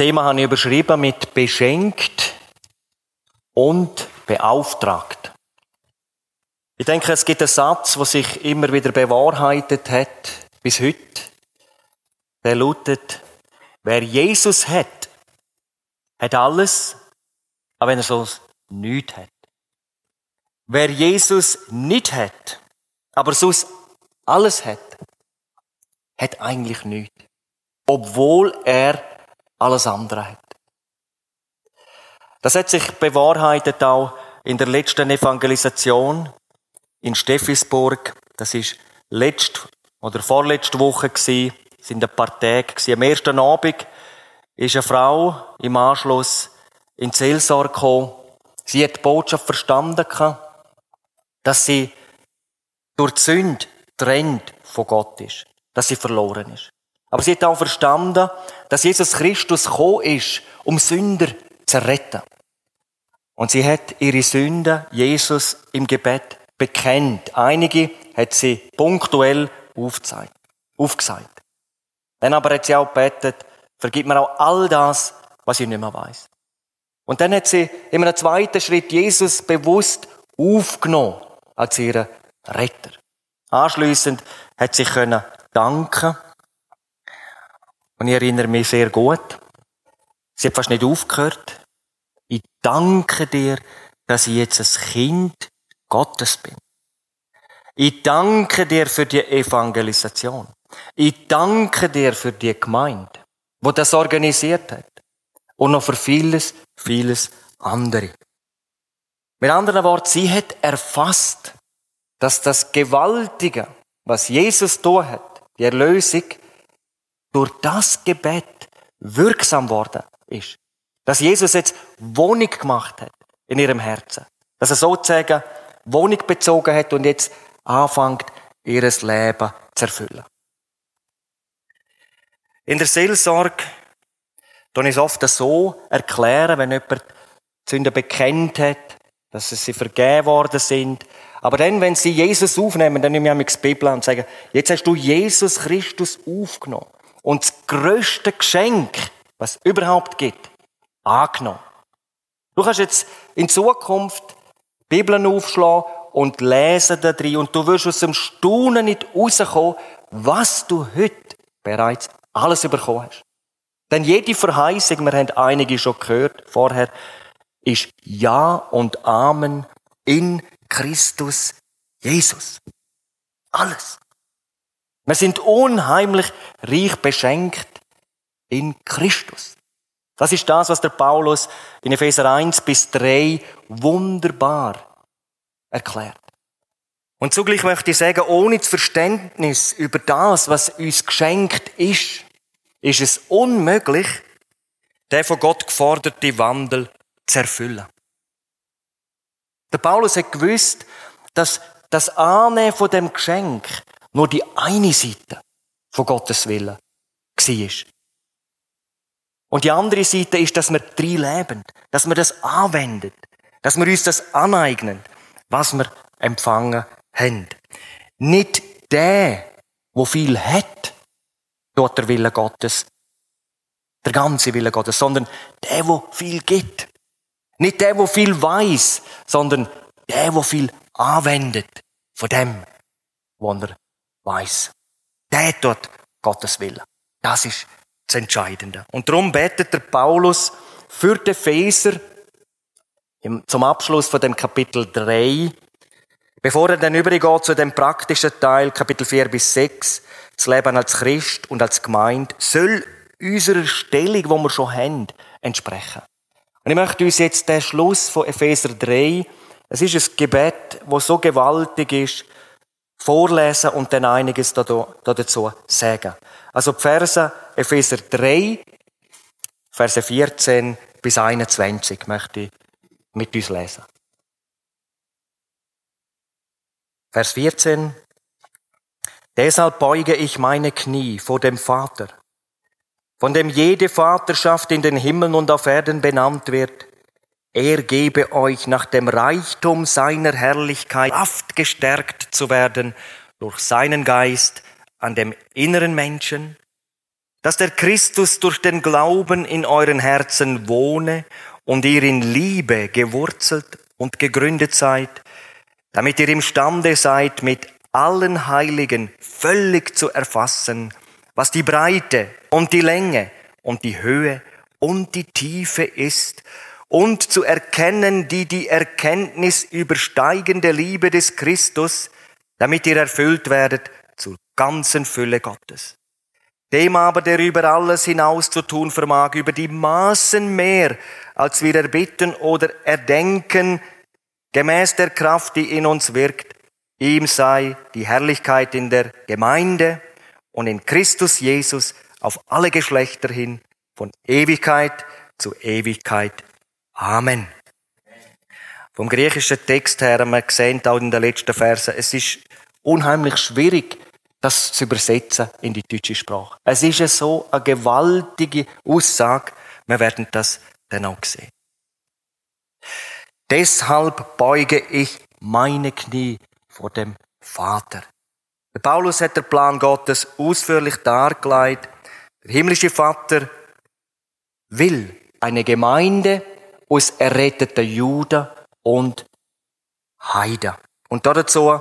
Thema habe ich überschrieben mit beschenkt und beauftragt. Ich denke, es gibt einen Satz, der sich immer wieder bewahrheitet hat, bis heute. Der lautet, wer Jesus hat, hat alles, aber wenn er so nichts hat. Wer Jesus nicht hat, aber sonst alles hat, hat eigentlich nichts. Obwohl er alles andere hat. Das hat sich bewahrheitet auch in der letzten Evangelisation in Steffisburg. Das ist letzt oder vorletzte Woche gewesen, sind ein paar Tage. Am ersten Abend ist eine Frau im Anschluss in Seelsorge gekommen. Sie hat die Botschaft verstanden, dass sie durch die Sünde trennt von Gott ist, dass sie verloren ist. Aber sie hat auch verstanden, dass Jesus Christus gekommen ist, um Sünder zu retten. Und sie hat ihre Sünden Jesus im Gebet bekennt. Einige hat sie punktuell aufgezeigt, aufgesagt. Dann aber hat sie auch gebetet, vergib mir auch all das, was ich nicht mehr weiß. Und dann hat sie in einem zweiten Schritt Jesus bewusst aufgenommen als ihren Retter. Anschließend hat sie können danken und ich erinnere mich sehr gut. Sie hat fast nicht aufgehört. Ich danke dir, dass ich jetzt ein Kind Gottes bin. Ich danke dir für die Evangelisation. Ich danke dir für die Gemeinde, wo das organisiert hat. Und noch für vieles, vieles andere. Mit anderen Worten, sie hat erfasst, dass das Gewaltige, was Jesus da hat, die Erlösung, durch das Gebet wirksam worden ist. Dass Jesus jetzt Wohnung gemacht hat in ihrem Herzen. Dass er sozusagen Wohnung bezogen hat und jetzt anfängt, ihres Leben zu erfüllen. In der Seelsorge ich es oft so erklären, wenn jemand die Sünde bekennt hat, dass sie vergeben worden sind. Aber dann, wenn sie Jesus aufnehmen, dann nehme ich die Bibel und sage, jetzt hast du Jesus Christus aufgenommen und das größte Geschenk, was es überhaupt gibt, angenommen. Du kannst jetzt in Zukunft Bibeln aufschlagen und lesen da drin und du wirst aus dem Staunen nicht rauskommen, was du heute bereits alles bekommen hast. Denn jede Verheißung, wir haben einige schon gehört vorher, ist Ja und Amen in Christus Jesus. Alles. Wir sind unheimlich reich beschenkt in Christus. Das ist das, was der Paulus in Epheser 1 bis 3 wunderbar erklärt. Und zugleich möchte ich sagen, ohne das Verständnis über das, was uns geschenkt ist, ist es unmöglich, den von Gott geforderte Wandel zu erfüllen. Der Paulus hat gewusst, dass das Annehmen von dem Geschenk nur die eine Seite von Gottes Willen war. Und die andere Seite ist, dass wir drin leben, dass wir das anwenden, dass wir uns das aneignen, was wir empfangen haben. Nicht der, wo viel hat, dort der Wille Gottes, der ganze Wille Gottes, sondern der, wo viel gibt. Nicht der, wo viel weiß, sondern der, wo viel anwendet von dem, was er weiß. Der tut Gottes Willen. Das ist das Entscheidende. Und darum betet der Paulus für den Epheser zum Abschluss von dem Kapitel 3, bevor er dann übergeht zu dem praktischen Teil, Kapitel 4 bis 6, das Leben als Christ und als Gemeinde, soll unserer Stellung, die wir schon haben, entsprechen. Und ich möchte uns jetzt den Schluss von Epheser 3, es ist ein Gebet, wo so gewaltig ist, vorlesen und dann einiges dazu sagen. Also die Verse Epheser 3, Verse 14 bis 21 möchte ich mit uns lesen. Vers 14. Deshalb beuge ich meine Knie vor dem Vater, von dem jede Vaterschaft in den Himmeln und auf Erden benannt wird, er gebe euch nach dem Reichtum seiner Herrlichkeit Kraft gestärkt zu werden durch seinen Geist an dem inneren Menschen, dass der Christus durch den Glauben in euren Herzen wohne und ihr in Liebe gewurzelt und gegründet seid, damit ihr imstande seid, mit allen Heiligen völlig zu erfassen, was die Breite und die Länge und die Höhe und die Tiefe ist, und zu erkennen die die Erkenntnis übersteigende Liebe des Christus, damit ihr erfüllt werdet zur ganzen Fülle Gottes. Dem aber, der über alles hinaus zu tun vermag, über die Maßen mehr, als wir erbitten oder erdenken, gemäß der Kraft, die in uns wirkt, ihm sei die Herrlichkeit in der Gemeinde und in Christus Jesus auf alle Geschlechter hin, von Ewigkeit zu Ewigkeit. Amen. Vom griechischen Text her wir gesehen, auch in den letzten Versen, es ist unheimlich schwierig, das zu übersetzen in die deutsche Sprache. Es ist so eine gewaltige Aussage. Wir werden das dann auch sehen. Deshalb beuge ich meine Knie vor dem Vater. Der Paulus hat den Plan Gottes ausführlich dargelegt. Der himmlische Vater will eine Gemeinde aus erretteten Juden und Heiden. Und dazu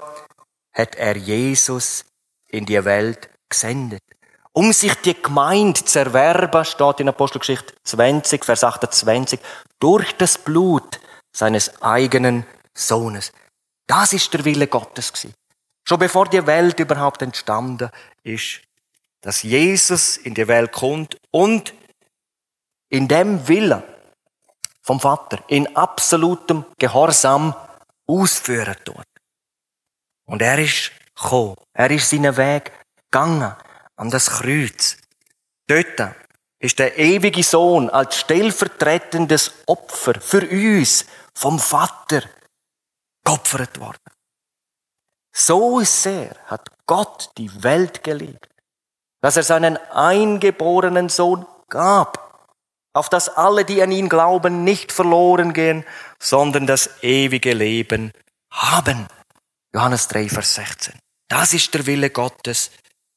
hat er Jesus in die Welt gesendet. Um sich die Gemeinde zu erwerben, steht in Apostelgeschichte 20, Vers 28, durch das Blut seines eigenen Sohnes. Das ist der Wille Gottes gewesen. Schon bevor die Welt überhaupt entstanden ist, dass Jesus in die Welt kommt und in dem Willen vom Vater in absolutem Gehorsam ausführen tut. Und er ist gekommen. Er ist seinen Weg gegangen an das Kreuz. Dort ist der ewige Sohn als stellvertretendes Opfer für uns vom Vater geopfert worden. So sehr hat Gott die Welt geliebt, dass er seinen eingeborenen Sohn gab auf dass alle, die an ihn glauben, nicht verloren gehen, sondern das ewige Leben haben. Johannes 3, Vers 16. Das ist der Wille Gottes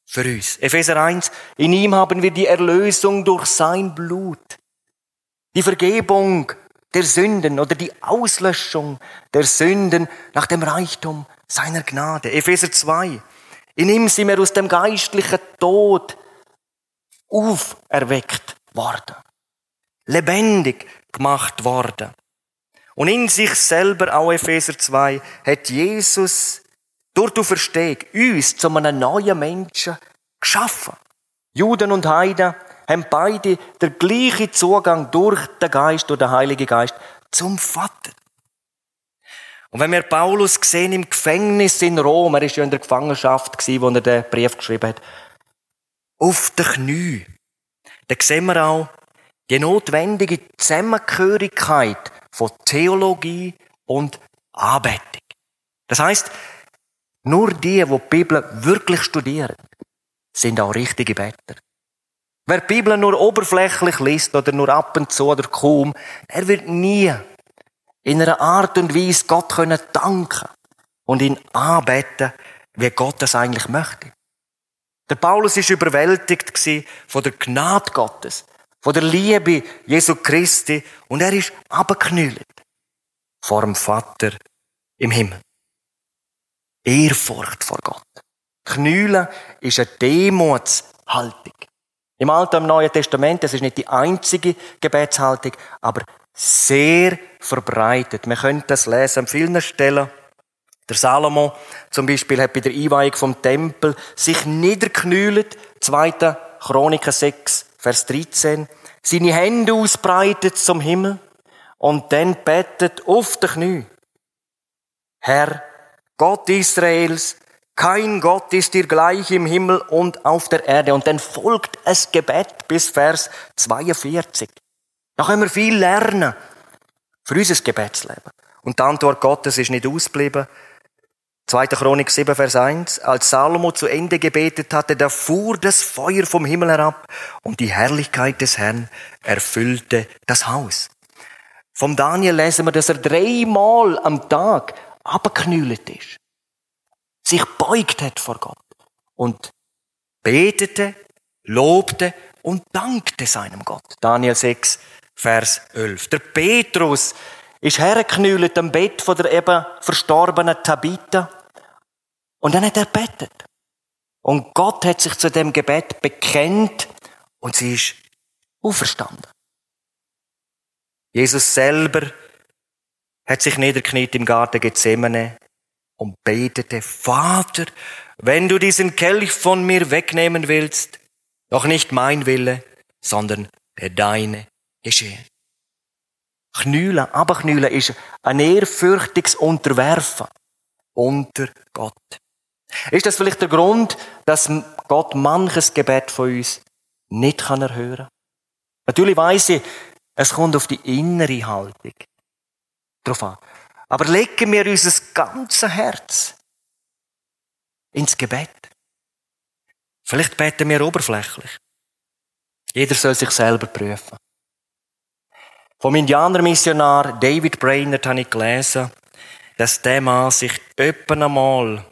für uns. Epheser 1, in ihm haben wir die Erlösung durch sein Blut. Die Vergebung der Sünden oder die Auslöschung der Sünden nach dem Reichtum seiner Gnade. Epheser 2, in ihm sind wir aus dem geistlichen Tod auferweckt worden lebendig gemacht worden. Und in sich selber, auch Epheser 2, hat Jesus durch die Verstehung uns zu einem neuen Menschen geschaffen. Juden und Heiden haben beide den gleichen Zugang durch den Geist, durch den Heiligen Geist zum Vater. Und wenn wir Paulus sehen im Gefängnis in Rom, er ist ja in der Gefangenschaft wo er den Brief geschrieben hat, auf den Knie, dann sehen wir auch, die notwendige Zusammengehörigkeit von Theologie und Anbetung. Das heißt, nur die, die die Bibel wirklich studieren, sind auch richtige Better. Wer die Bibel nur oberflächlich liest oder nur ab und zu oder kaum, er wird nie in einer Art und Weise Gott können danken und ihn anbeten, wie Gott das eigentlich möchte. Der Paulus ist überwältigt von der Gnade Gottes, von der Liebe Jesu Christi und er ist abgeknüllt vor dem Vater im Himmel. Ehrfurcht vor Gott. Knühlen ist eine Demutshaltung. Im Alten und Neuen Testament, das ist nicht die einzige Gebetshaltung, aber sehr verbreitet. Wir können das lesen an vielen Stellen. Der Salomo zum Beispiel hat bei der Einweihung vom Tempel sich niederknühlt, 2. Chroniker 6, Vers 13, seine Hände ausbreitet zum Himmel und dann betet auf den Knie. Herr, Gott Israels, kein Gott ist dir gleich im Himmel und auf der Erde. Und dann folgt es Gebet bis Vers 42. Da können wir viel lernen für unser Gebetsleben. Und die Antwort Gottes ist nicht ausgeblieben. 2. Chronik 7, Vers 1. Als Salomo zu Ende gebetet hatte, da fuhr das Feuer vom Himmel herab und die Herrlichkeit des Herrn erfüllte das Haus. Vom Daniel lesen wir, dass er dreimal am Tag abgeknüllt ist. Sich beugt hat vor Gott und betete, lobte und dankte seinem Gott. Daniel 6, Vers 11. Der Petrus ist hergeknüllt am Bett von der eben verstorbenen Tabitha und dann hat er betet. Und Gott hat sich zu dem Gebet bekennt und sie ist auferstanden. Jesus selber hat sich niederkniet im Garten Gethsemane und betete, Vater, wenn du diesen Kelch von mir wegnehmen willst, doch nicht mein Wille, sondern der deine geschehe. Knülen, aber knülen ist ein ehrfürchtiges Unterwerfen unter Gott. Ist das vielleicht der Grund, dass Gott manches Gebet von uns nicht kann erhören? Natürlich weiß ich, es kommt auf die innere Haltung drauf an. Aber legen wir unser ganzes Herz ins Gebet. Vielleicht beten wir oberflächlich. Jeder soll sich selber prüfen. Vom Indianermissionar David Brainerd habe ich gelesen, dass der Mann sich öppen einmal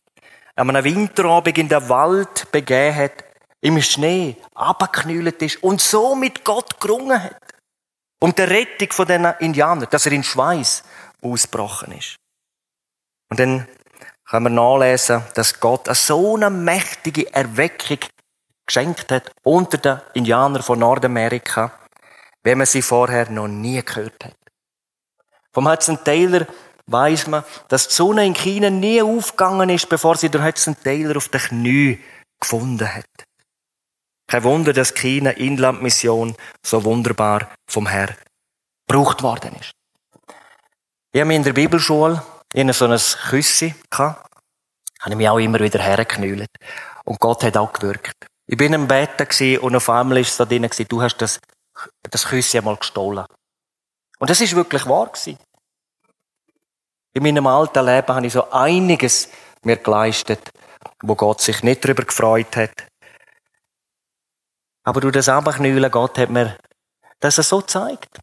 an einem Winterabend in den Wald begeben hat, im Schnee abgeknüllt ist und so mit Gott gerungen hat. Um die Rettung von den Indianern, dass er in Schweiß ausgebrochen ist. Und dann können wir nachlesen, dass Gott eine so eine mächtige Erweckung geschenkt hat unter den Indianern von Nordamerika, wie man sie vorher noch nie gehört hat. Vom Hudson Taylor weiß man, dass die Sonne in China nie aufgegangen ist, bevor sie der Hudson Taylor auf den Knie gefunden hat. Kein Wunder, dass China Inlandmission so wunderbar vom Herr gebraucht worden ist. Ich habe in der Bibelschule in so ein Küssi gehabt, habe ich mich auch immer wieder hergeknüllt. Und Gott hat auch gewirkt. Ich bin im Bett und auf einmal ist es da drin, du hast das, das Küssi einmal gestohlen. Und das ist wirklich wahr gewesen. In meinem alten Leben habe ich so einiges mir geleistet, wo Gott sich nicht darüber gefreut hat. Aber durch das Abknüllen, Gott hat mir das so gezeigt.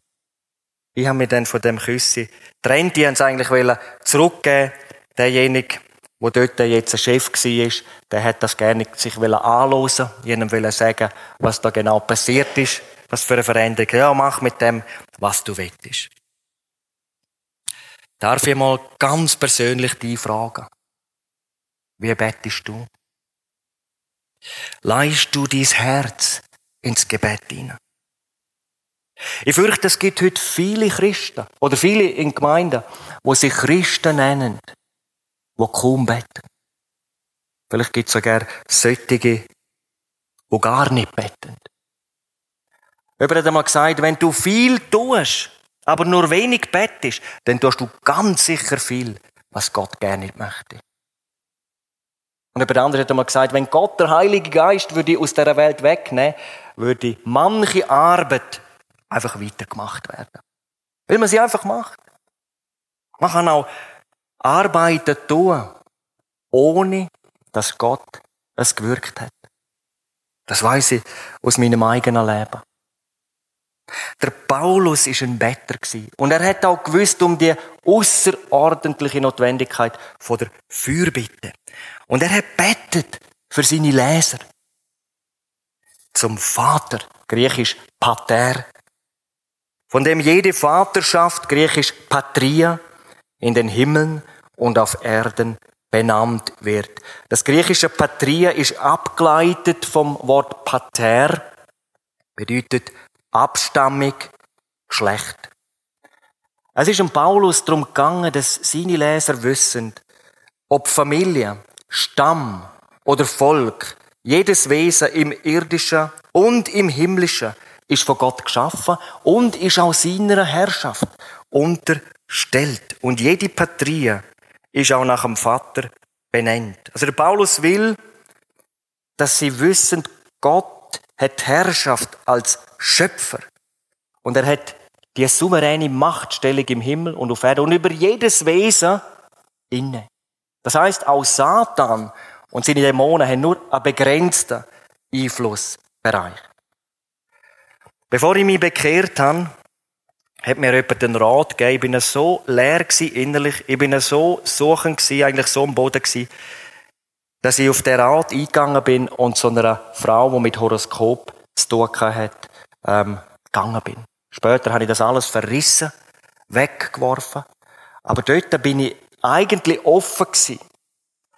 Ich habe mir dann von dem Küssi trennt. Die haben es eigentlich zurückgeben Derjenige, der dort jetzt ein Chef war, der hat das gerne sich anhören jenem wollen sagen, was da genau passiert ist, was für eine Veränderung. Ja, mach mit dem, was du willst. Darf ich mal ganz persönlich die fragen? Wie bettest du? Leist du dein Herz ins Gebet hinein? Ich fürchte, es gibt heute viele Christen oder viele in Gemeinden, wo sich Christen nennen, die kaum beten. Vielleicht gibt es sogar solche, die gar nicht beten. Jemand hat einmal gesagt, wenn du viel tust, aber nur wenig bettest, dann tust du ganz sicher viel, was Gott gerne nicht möchte. Und jemand anderes hat einmal gesagt, wenn Gott der Heilige Geist würde aus dieser Welt wegnehmen, würde manche Arbeit einfach weitergemacht werden. Weil man sie einfach macht. Man kann auch Arbeiten tun, ohne dass Gott es gewirkt hat. Das weiß ich aus meinem eigenen Leben. Der Paulus ist ein Better und er hat auch gewusst um die außerordentliche Notwendigkeit von der Fürbitte. Und er hat bettet für seine Leser zum Vater, griechisch Pater, von dem jede Vaterschaft, griechisch Patria, in den Himmeln und auf Erden benannt wird. Das griechische Patria ist abgeleitet vom Wort Pater, bedeutet abstammig, Geschlecht. Es ist um Paulus darum gegangen, dass seine Leser wissen, ob Familie, Stamm oder Volk, jedes Wesen im irdischen und im himmlischen ist von Gott geschaffen und ist auch seiner Herrschaft unterstellt. Und jede Patrie ist auch nach dem Vater benannt. Also der Paulus will, dass sie wissen, Gott hat Herrschaft als Schöpfer. Und er hat die souveräne Machtstellung im Himmel und auf Erden und über jedes Wesen inne. Das heißt, auch Satan und seine Dämonen haben nur einen begrenzten Einflussbereich. Bevor ich mich bekehrt habe, hat mir jemand den Rat gegeben. Ich bin so leer innerlich. Ich bin so suchend gewesen, eigentlich so am Boden gewesen, dass ich auf den Rat eingegangen bin und zu einer Frau, die mit Horoskop zu tun hat, ähm, gegangen bin. Später habe ich das alles verrissen, weggeworfen. Aber dort bin ich eigentlich offen gewesen.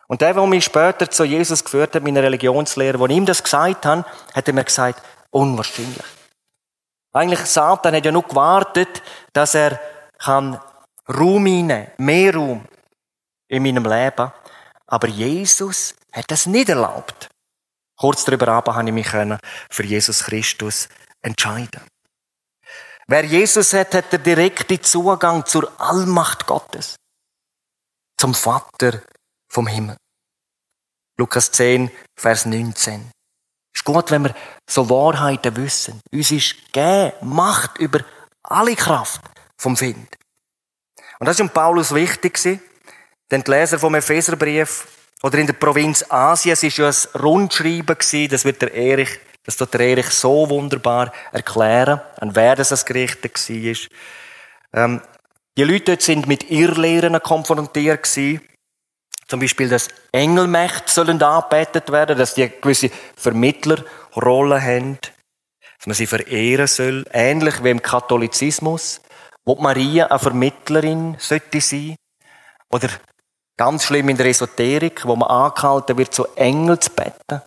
Und der, der mich später zu Jesus geführt hat, meine Religionslehre, wo ich ihm das gesagt habe, hat er mir gesagt, unwahrscheinlich. Eigentlich Satan hat ja nur gewartet, dass er kann Raum einnehmen, mehr Raum in meinem Leben. Aber Jesus hat das nicht erlaubt. Kurz darüber aber habe ich mich für Jesus Christus entscheiden. Wer Jesus hat, hat den direkten Zugang zur Allmacht Gottes. Zum Vater vom Himmel. Lukas 10, Vers 19. Es ist gut, wenn wir so Wahrheiten wissen. Uns ist gegeben Macht über alle Kraft vom Find. Und das um Paulus wichtig, denn die Leser vom Epheserbrief oder in der Provinz Asien, es ist ja ein Rundschreiben das wird der Erich, das tut der Erich so wunderbar erklären, an wer das als gerichtet war. Ähm, die Leute dort sind mit Irrlehren konfrontiert gewesen. Zum Beispiel, dass Engelmächte sollen angebetet werden, dass die gewisse Vermittlerrolle haben, dass man sie verehren soll, ähnlich wie im Katholizismus, wo Maria eine Vermittlerin sollte sein, oder Ganz schlimm in der Esoterik, wo man angehalten wird, zu Engel zu beten.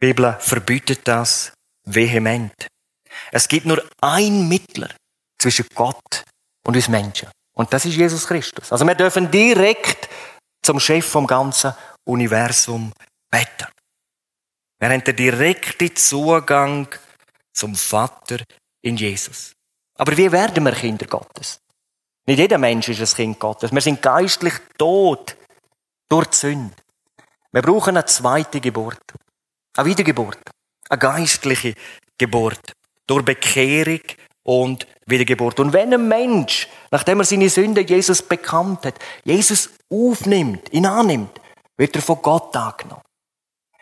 Die Bibel verbietet das vehement. Es gibt nur ein Mittler zwischen Gott und uns Menschen. Und das ist Jesus Christus. Also wir dürfen direkt zum Chef vom ganzen Universum beten. Wir haben den direkten Zugang zum Vater in Jesus. Aber wie werden wir Kinder Gottes? Nicht jeder Mensch ist ein Kind Gottes. Wir sind geistlich tot durch die Sünde. Wir brauchen eine zweite Geburt. Eine Wiedergeburt. Eine geistliche Geburt. Durch Bekehrung und Wiedergeburt. Und wenn ein Mensch, nachdem er seine Sünde Jesus bekannt hat, Jesus aufnimmt, ihn annimmt, wird er von Gott angenommen.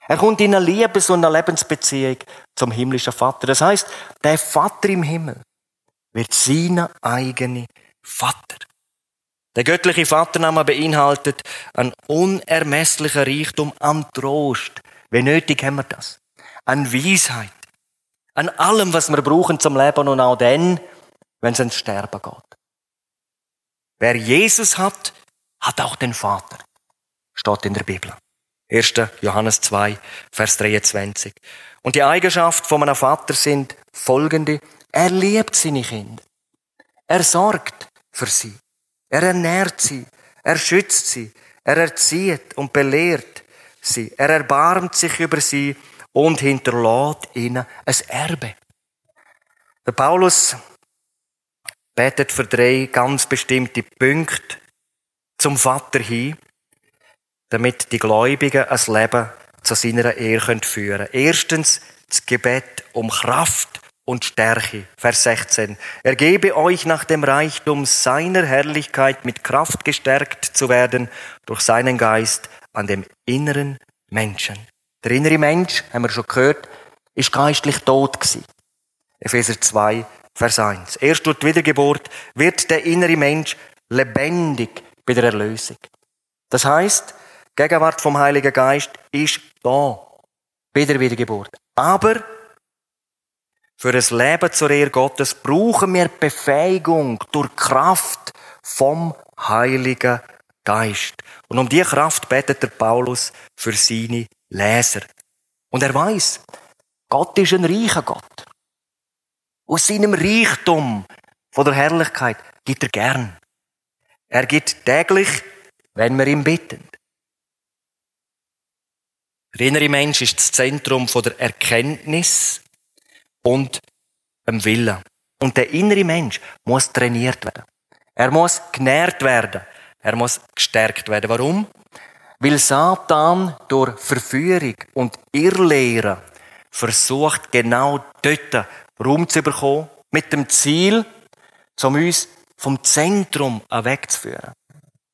Er kommt in eine Liebes- und eine Lebensbeziehung zum himmlischen Vater. Das heißt, der Vater im Himmel wird seine eigene Vater. Der göttliche Vatername beinhaltet ein unermesslicher Reichtum an Trost. Wie nötig haben wir das? An Weisheit. An allem, was wir brauchen zum Leben und auch dann, wenn es ins Sterben geht. Wer Jesus hat, hat auch den Vater. Steht in der Bibel. 1. Johannes 2, Vers 23. Und die Eigenschaft von einem Vater sind folgende. Er liebt seine Kinder. Er sorgt für sie. Er ernährt sie, er schützt sie, er erzieht und belehrt sie, er erbarmt sich über sie und hinterlässt ihnen ein Erbe. Der Paulus betet für drei ganz bestimmte Punkte zum Vater hin, damit die Gläubigen ein Leben zu seiner Ehre führen können. Erstens das Gebet um Kraft und Stärke. Vers 16. Er gebe euch nach dem Reichtum seiner Herrlichkeit mit Kraft gestärkt zu werden durch seinen Geist an dem inneren Menschen. Der innere Mensch, haben wir schon gehört, ist geistlich tot gewesen. Epheser 2, Vers 1. Erst durch die Wiedergeburt wird der innere Mensch lebendig bei der Erlösung. Das heißt, Gegenwart vom Heiligen Geist ist da bei der Wiedergeburt. Aber für ein Leben zur Ehre Gottes brauchen wir Befähigung durch Kraft vom Heiligen Geist. Und um diese Kraft betet der Paulus für seine Leser. Und er weiß, Gott ist ein reicher Gott. Aus seinem Reichtum von der Herrlichkeit gibt er gern. Er gibt täglich, wenn wir ihn bitten. Der innere Mensch ist das Zentrum der Erkenntnis und dem Willen. Und der innere Mensch muss trainiert werden. Er muss genährt werden. Er muss gestärkt werden. Warum? Weil Satan durch Verführung und Irrlehre versucht, genau dort Raum zu bekommen, mit dem Ziel, um uns vom Zentrum wegzuführen.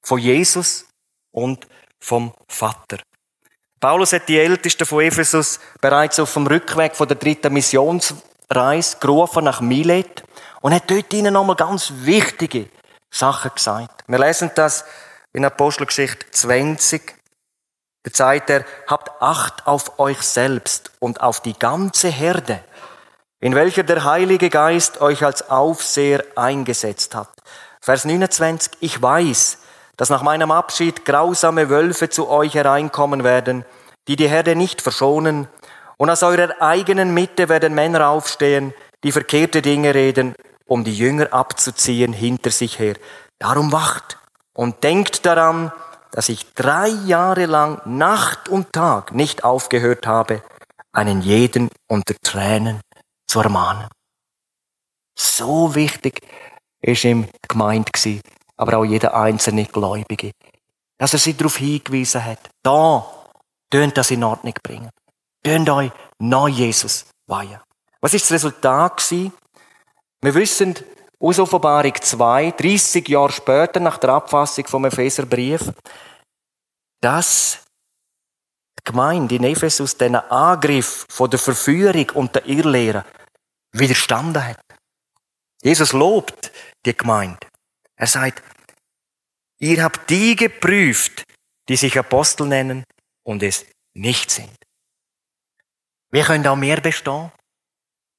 Von Jesus und vom Vater. Paulus hat die Ältesten von Ephesus bereits auf dem Rückweg von der dritten Missionsreise gerufen nach Milet und hat dort ihnen nochmal ganz wichtige Sachen gesagt. Wir lesen das in Apostelgeschichte 20. Da sagt er, habt Acht auf euch selbst und auf die ganze Herde, in welcher der Heilige Geist euch als Aufseher eingesetzt hat. Vers 29, ich weiß, dass nach meinem Abschied grausame Wölfe zu euch hereinkommen werden, die die Herde nicht verschonen, und aus eurer eigenen Mitte werden Männer aufstehen, die verkehrte Dinge reden, um die Jünger abzuziehen hinter sich her. Darum wacht und denkt daran, dass ich drei Jahre lang Nacht und Tag nicht aufgehört habe, einen jeden unter Tränen zu ermahnen. So wichtig ist ihm die Gemeinde aber auch jeder einzelne Gläubige, dass er sie darauf hingewiesen hat, da, tönt das in Ordnung bringen. Tönt euch nach Jesus weihen. Was ist das Resultat gewesen? Wir wissen aus Offenbarung 2, 30 Jahre später nach der Abfassung vom Epheserbrief, dass die Gemeinde in Ephesus diesen Angriff von der Verführung und der Irrlehre widerstanden hat. Jesus lobt die Gemeinde. Er sagt, ihr habt die geprüft, die sich Apostel nennen und es nicht sind. Wir können auch mehr bestehen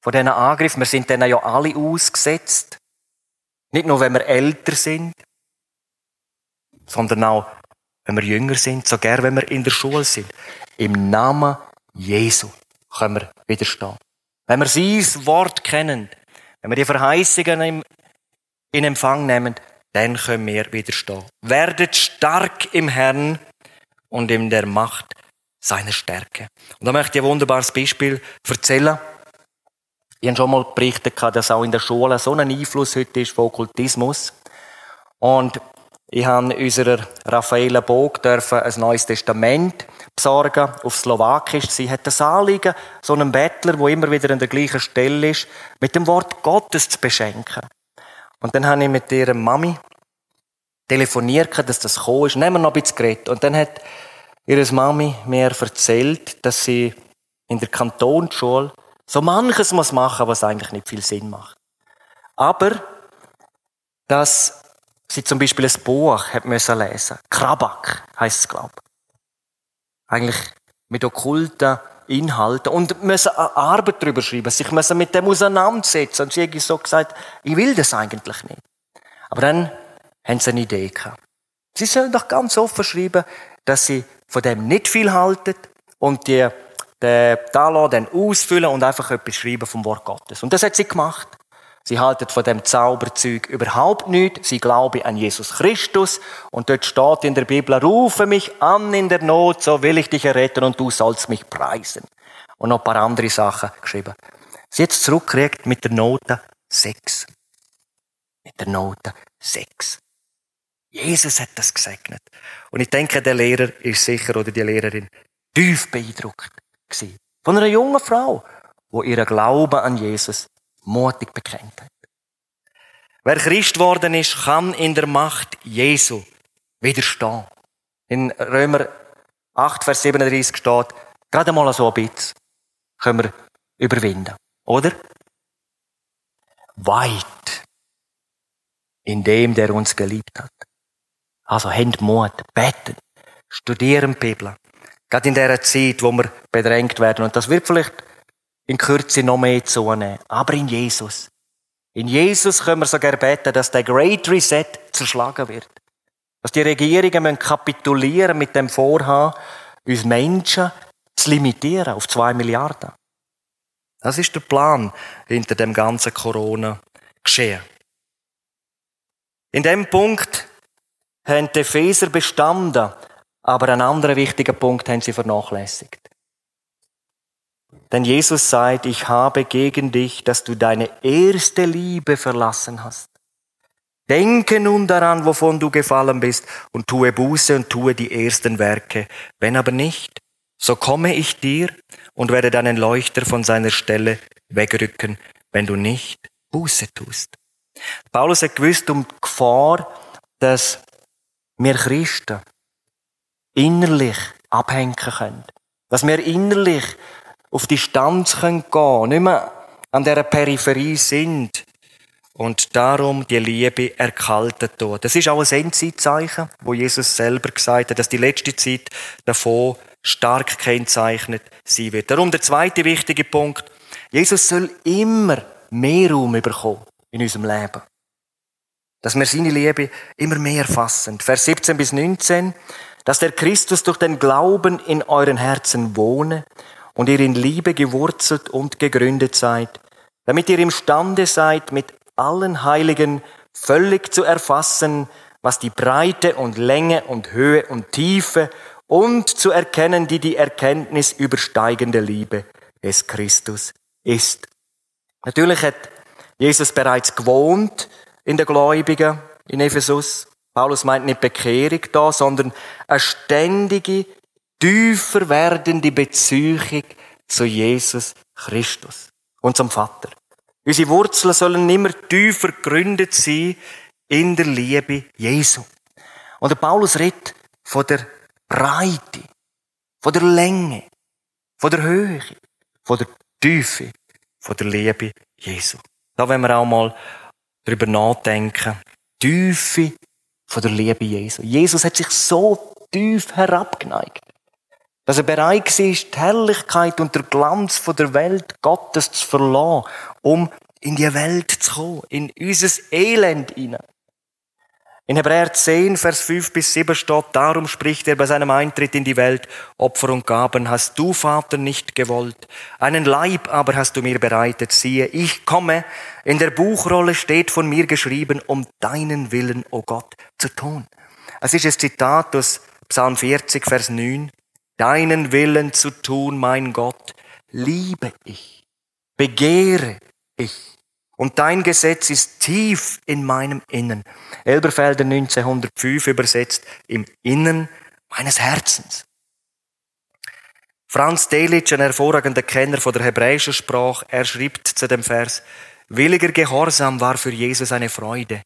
von diesen Angriffen. Wir sind denen ja alle ausgesetzt. Nicht nur, wenn wir älter sind, sondern auch, wenn wir jünger sind, sogar wenn wir in der Schule sind. Im Namen Jesu können wir widerstehen. Wenn wir sein Wort kennen, wenn wir die Verheißungen in Empfang nehmen, dann können wir widerstehen. Werdet stark im Herrn und in der Macht seiner Stärke. Und da möchte ich ein wunderbares Beispiel erzählen. Ich habe schon mal berichtet, dass auch in der Schule so ein Einfluss heute ist von Okkultismus. Und ich habe unserer Raffaella Bog dürfen ein neues Testament besorgen auf Slowakisch. Sie hat das Anliegen, so einen Bettler, wo immer wieder an der gleichen Stelle ist, mit dem Wort Gottes zu beschenken. Und dann habe ich mit ihrer Mami telefoniert, dass das gekommen ist. Nehmen wir noch ein bisschen geredet. Und dann hat ihre Mami mir erzählt, dass sie in der Kantonsschule so manches muss machen, was eigentlich nicht viel Sinn macht. Aber, dass sie zum Beispiel ein Buch hat müssen lesen. Krabak heißt es, glaube ich. Eigentlich mit okkulten Inhalten und müssen eine Arbeit darüber schreiben, sich müssen mit dem auseinandersetzen. Und sie hat so gesagt, ich will das eigentlich nicht. Aber dann haben sie eine Idee gehabt. Sie sollen doch ganz offen schreiben, dass sie von dem nicht viel halten und die den Talon dann ausfüllen und einfach etwas schreiben vom Wort Gottes. Und das hat sie gemacht. Sie halten von dem Zauberzeug überhaupt nichts. Sie glauben an Jesus Christus. Und dort steht in der Bibel, rufe mich an in der Not, so will ich dich erretten und du sollst mich preisen. Und noch ein paar andere Sachen geschrieben. Sie jetzt zurückkriegt mit der Note 6. Mit der Note 6. Jesus hat das gesegnet. Und ich denke, der Lehrer ist sicher oder die Lehrerin tief beeindruckt. Von einer jungen Frau, wo ihren Glauben an Jesus mutig bekennt hat. Wer Christ worden ist, kann in der Macht Jesu widerstehen. In Römer 8, Vers 37 steht, gerade mal so ein bisschen können wir überwinden. Oder? Weit in dem, der uns geliebt hat. Also, habt Mut, beten, studieren die Bibel, Gerade in dieser Zeit, wo wir bedrängt werden. Und das wird vielleicht in Kürze noch mehr zunehmen. Aber in Jesus. In Jesus können wir sogar beten, dass der Great Reset zerschlagen wird. Dass die Regierungen müssen kapitulieren mit dem Vorhaben, uns Menschen zu limitieren auf zwei Milliarden. Das ist der Plan hinter dem ganzen Corona-Geschehen. In dem Punkt haben die Epheser bestanden, aber einen anderen wichtigen Punkt haben sie vernachlässigt. Denn Jesus sagt, ich habe gegen dich, dass du deine erste Liebe verlassen hast. Denke nun daran, wovon du gefallen bist, und tue Buße und tue die ersten Werke. Wenn aber nicht, so komme ich dir und werde deinen Leuchter von seiner Stelle wegrücken, wenn du nicht Buße tust. Paulus hat gewusst um die Gefahr, dass wir Christen innerlich abhängen können. Dass wir innerlich auf Distanz gehen können, nicht mehr an dieser Peripherie sind und darum die Liebe erkaltet tut. Das ist auch ein Endzeitzeichen, wo Jesus selber gesagt hat, dass die letzte Zeit davon stark kennzeichnet sein wird. Darum der zweite wichtige Punkt. Jesus soll immer mehr Raum bekommen in unserem Leben. Dass wir seine Liebe immer mehr fassen. Vers 17 bis 19. Dass der Christus durch den Glauben in euren Herzen wohne und ihr in Liebe gewurzelt und gegründet seid, damit ihr imstande seid, mit allen Heiligen völlig zu erfassen, was die Breite und Länge und Höhe und Tiefe und zu erkennen, die die Erkenntnis übersteigende Liebe des Christus ist. Natürlich hat Jesus bereits gewohnt in den Gläubigen in Ephesus. Paulus meint nicht Bekehrung da, sondern eine ständige, tiefer werdende Beziehung zu Jesus Christus und zum Vater. Unsere Wurzeln sollen immer tiefer gegründet sein in der Liebe Jesu. Und der Paulus redet von der Breite, von der Länge, von der Höhe, von der Tiefe, von der Liebe Jesu. Da wollen wir auch mal darüber nachdenken. Tiefe von der Liebe Jesu. Jesus hat sich so tief herabgeneigt, dass er bereit war, die Herrlichkeit und der Glanz der Welt Gottes zu verlassen, um in die Welt zu kommen, in unser Elend hinein. In Hebräer 10, Vers 5 bis 7 steht, darum spricht er bei seinem Eintritt in die Welt, Opfer und Gaben hast du, Vater, nicht gewollt. Einen Leib aber hast du mir bereitet. Siehe, ich komme. In der Buchrolle steht von mir geschrieben, um deinen Willen, o oh Gott, zu tun. Es ist ein Zitat aus Psalm 40, Vers 9. Deinen Willen zu tun, mein Gott, liebe ich, begehre ich. Und dein Gesetz ist tief in meinem Innen. Elberfelder 1905 übersetzt, im Innen meines Herzens. Franz Delitzsch, ein hervorragender Kenner von der hebräischen Sprache, er schreibt zu dem Vers, Williger Gehorsam war für Jesus eine Freude.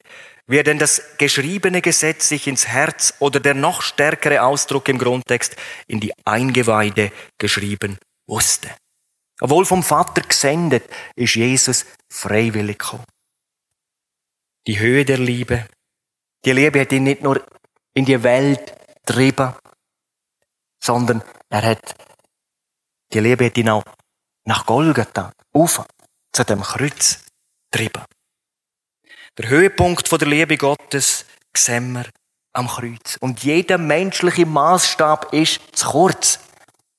Wie er denn das geschriebene Gesetz sich ins Herz oder der noch stärkere Ausdruck im Grundtext in die Eingeweide geschrieben wusste. Obwohl vom Vater gesendet, ist Jesus freiwillig gekommen. Die Höhe der Liebe. Die Liebe hat ihn nicht nur in die Welt getrieben, sondern er hat, die Liebe hat ihn auch nach Golgatha, auf, zu dem Kreuz getrieben. Der Höhepunkt der Liebe Gottes sehen wir am Kreuz. Und jeder menschliche Maßstab ist zu kurz,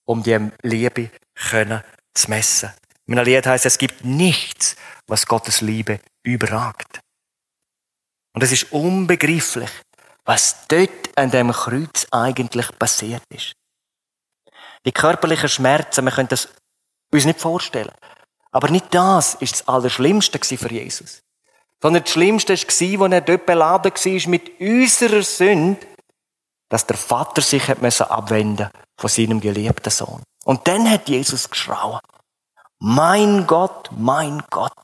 um die Liebe können zu messen. In meiner Lied heißt es gibt nichts, was Gottes Liebe überragt. Und es ist unbegreiflich, was dort an dem Kreuz eigentlich passiert ist. Die körperlichen Schmerzen, wir können das uns nicht vorstellen. Aber nicht das ist das Allerschlimmste für Jesus. Sondern das Schlimmste war, als er dort beladen war mit unserer Sünde, dass der Vater sich abwenden von seinem geliebten Sohn. Und dann hat Jesus geschrauen. Mein Gott, mein Gott,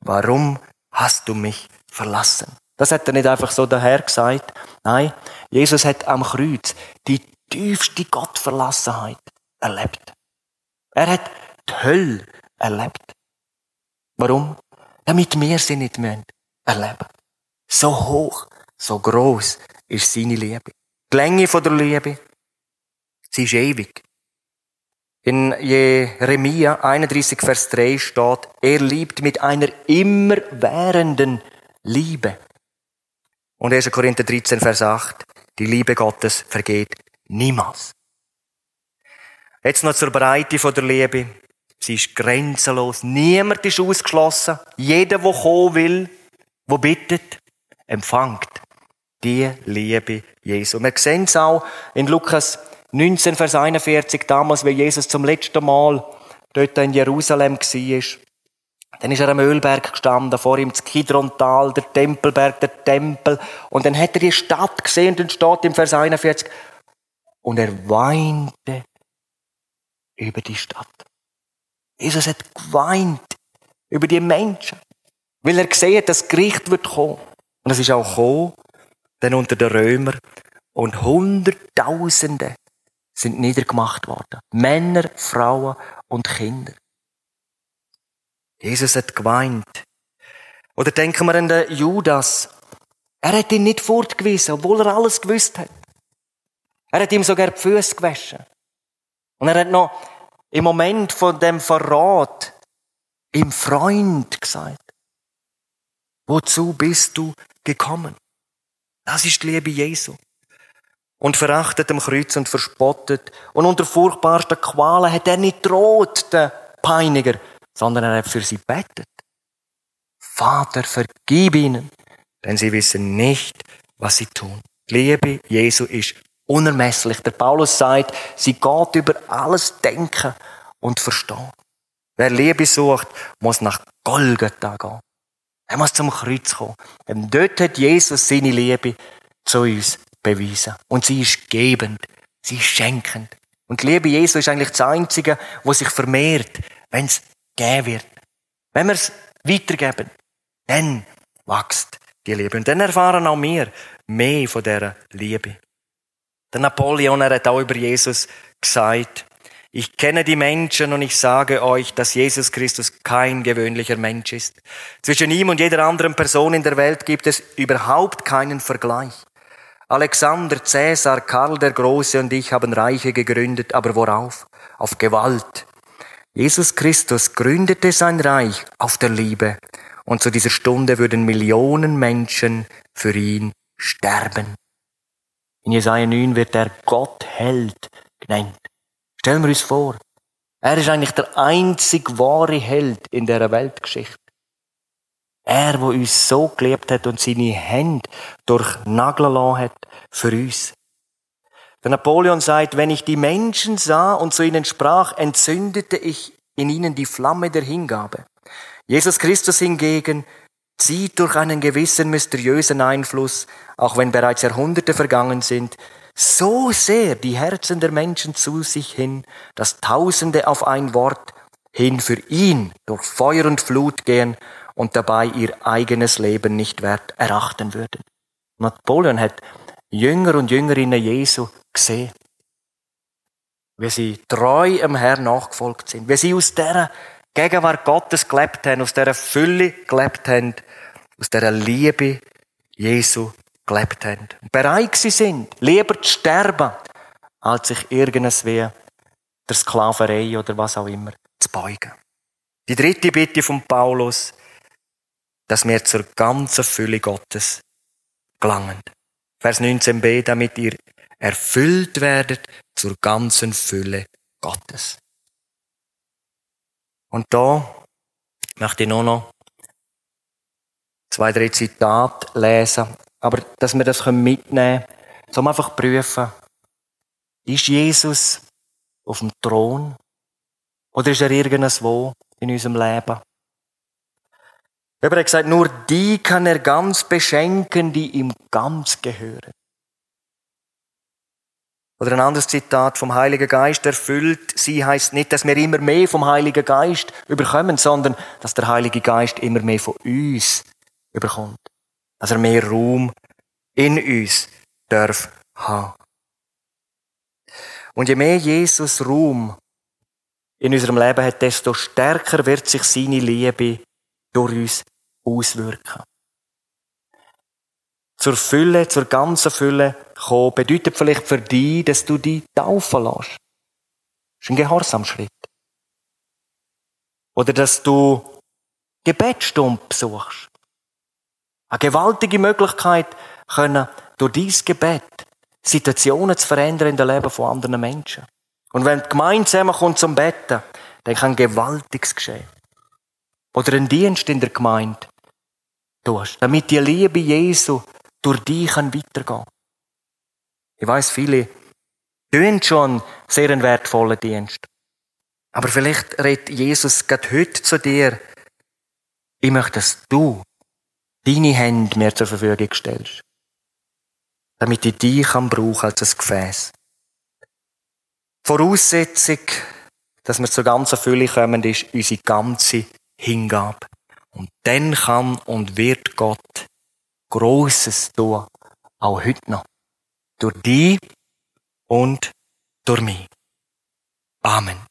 warum hast du mich verlassen? Das hat er nicht einfach so daher gesagt. Nein, Jesus hat am Kreuz die tiefste Gottverlassenheit erlebt. Er hat die Hölle erlebt. Warum? Damit wir sie nicht mehr erleben. So hoch, so groß ist seine Liebe. Die Länge der Liebe, sie ist ewig. In Jeremia 31, Vers 3 steht, er liebt mit einer immerwährenden Liebe. Und 1. Korinther 13, Vers 8, die Liebe Gottes vergeht niemals. Jetzt noch zur Breite der Liebe. Sie ist grenzenlos. Niemand ist ausgeschlossen. Jeder, der kommen will, der bittet, empfängt die Liebe Jesu. Wir sehen es auch in Lukas 19, Vers 41, damals, wie Jesus zum letzten Mal dort in Jerusalem war. Dann ist er am Ölberg gestanden, vor ihm das Kidrontal, der Tempelberg, der Tempel. Und dann hat er die Stadt gesehen, dann steht im Vers 41, und er weinte über die Stadt. Jesus hat geweint über die Menschen, weil er gesehen hat, das Gericht wird kommen. Und es ist auch gekommen, dann unter den Römern. Und Hunderttausende sind niedergemacht worden. Männer, Frauen und Kinder. Jesus hat geweint. Oder denken wir an den Judas. Er hat ihn nicht fortgewiesen, obwohl er alles gewusst hat. Er hat ihm sogar die Füße gewaschen. Und er hat noch im Moment von dem Verrat im Freund gesagt. Wozu bist du gekommen? Das ist die Liebe Jesu. Und verachtet am Kreuz und verspottet. Und unter furchtbarsten Qualen hat er nicht droht, den Peiniger, sondern er hat für sie betet. Vater, vergib ihnen, denn sie wissen nicht, was sie tun. Die Liebe Jesu ist unermesslich. Der Paulus sagt, sie geht über alles Denken und Verstehen. Wer Liebe sucht, muss nach Golgatha gehen. Er muss zum Kreuz kommen. Denn dort hat Jesus seine Liebe zu uns bewiesen. Und sie ist gebend. Sie ist schenkend. Und die Liebe Jesu ist eigentlich das Einzige, was sich vermehrt, wenn es gegeben wird. Wenn wir es weitergeben, dann wächst die Liebe. Und dann erfahren auch wir mehr von dieser Liebe. Der Napoleon er hat auch über Jesus gesagt, ich kenne die Menschen und ich sage euch, dass Jesus Christus kein gewöhnlicher Mensch ist. Zwischen ihm und jeder anderen Person in der Welt gibt es überhaupt keinen Vergleich. Alexander, Cäsar, Karl der Große und ich haben Reiche gegründet, aber worauf? Auf Gewalt. Jesus Christus gründete sein Reich auf der Liebe. Und zu dieser Stunde würden Millionen Menschen für ihn sterben. In Jesaja 9 wird er Gottheld genannt. Stellen wir uns vor, er ist eigentlich der einzig wahre Held in der Weltgeschichte. Er, wo uns so geliebt hat und seine Hände durch Nagel hat für uns. Der Napoleon sagt, wenn ich die Menschen sah und zu ihnen sprach, entzündete ich in ihnen die Flamme der Hingabe. Jesus Christus hingegen zieht durch einen gewissen mysteriösen Einfluss, auch wenn bereits Jahrhunderte vergangen sind, so sehr die Herzen der Menschen zu sich hin, dass Tausende auf ein Wort hin für ihn durch Feuer und Flut gehen und dabei ihr eigenes Leben nicht wert erachten würden. Napoleon hat Jünger und Jüngerinnen Jesu gesehen, wie sie treu am Herrn nachgefolgt sind, wie sie aus der Gegenwart Gottes gelebt haben, aus der Fülle gelebt haben, aus der Liebe Jesu gelebt haben. Bereit sind, lieber zu sterben, als sich irgendes wie der Sklaverei oder was auch immer zu beugen. Die dritte Bitte von Paulus, dass wir zur ganzen Fülle Gottes gelangen. Vers 19b, damit ihr erfüllt werdet zur ganzen Fülle Gottes. Und da möchte ich nur noch zwei, drei Zitate lesen, aber dass wir das mitnehmen können, so einfach prüfen, ist Jesus auf dem Thron oder ist er irgendwo in unserem Leben? Er hat gesagt, nur die kann er ganz beschenken, die ihm ganz gehören. Oder ein anderes Zitat vom Heiligen Geist erfüllt. Sie heißt nicht, dass wir immer mehr vom Heiligen Geist überkommen, sondern dass der Heilige Geist immer mehr von uns überkommt. Dass er mehr Raum in uns darf haben. Und je mehr Jesus Raum in unserem Leben hat, desto stärker wird sich seine Liebe durch uns auswirken. Zur Fülle, zur ganzen Fülle kommen, bedeutet vielleicht für dich, dass du dich taufen lässt. Das ist ein Gehorsamschritt. Oder dass du Gebetsstunde besuchst. Eine gewaltige Möglichkeit, können durch dieses Gebet Situationen zu verändern in dem Leben von anderen Menschen. Und wenn die Gemeinde zusammenkommt zum Betten, dann kann Gewaltiges geschehen. Oder ein Dienst in der Gemeinde tust, damit die Liebe Jesu durch dich weitergehen kann. Ich weiß, viele tun schon sehr einen wertvollen Dienst. Aber vielleicht redet Jesus gerade heute zu dir, ich möchte, dass du deine Hände mir zur Verfügung stellst. Damit ich dich kann brauchen als ein Gefäß. Voraussetzung, dass wir zur ganzen Fülle kommen, ist unsere ganze Hingabe. Und dann kann und wird Gott Großes tun, auch heute noch. Durch dich und durch mich. Amen.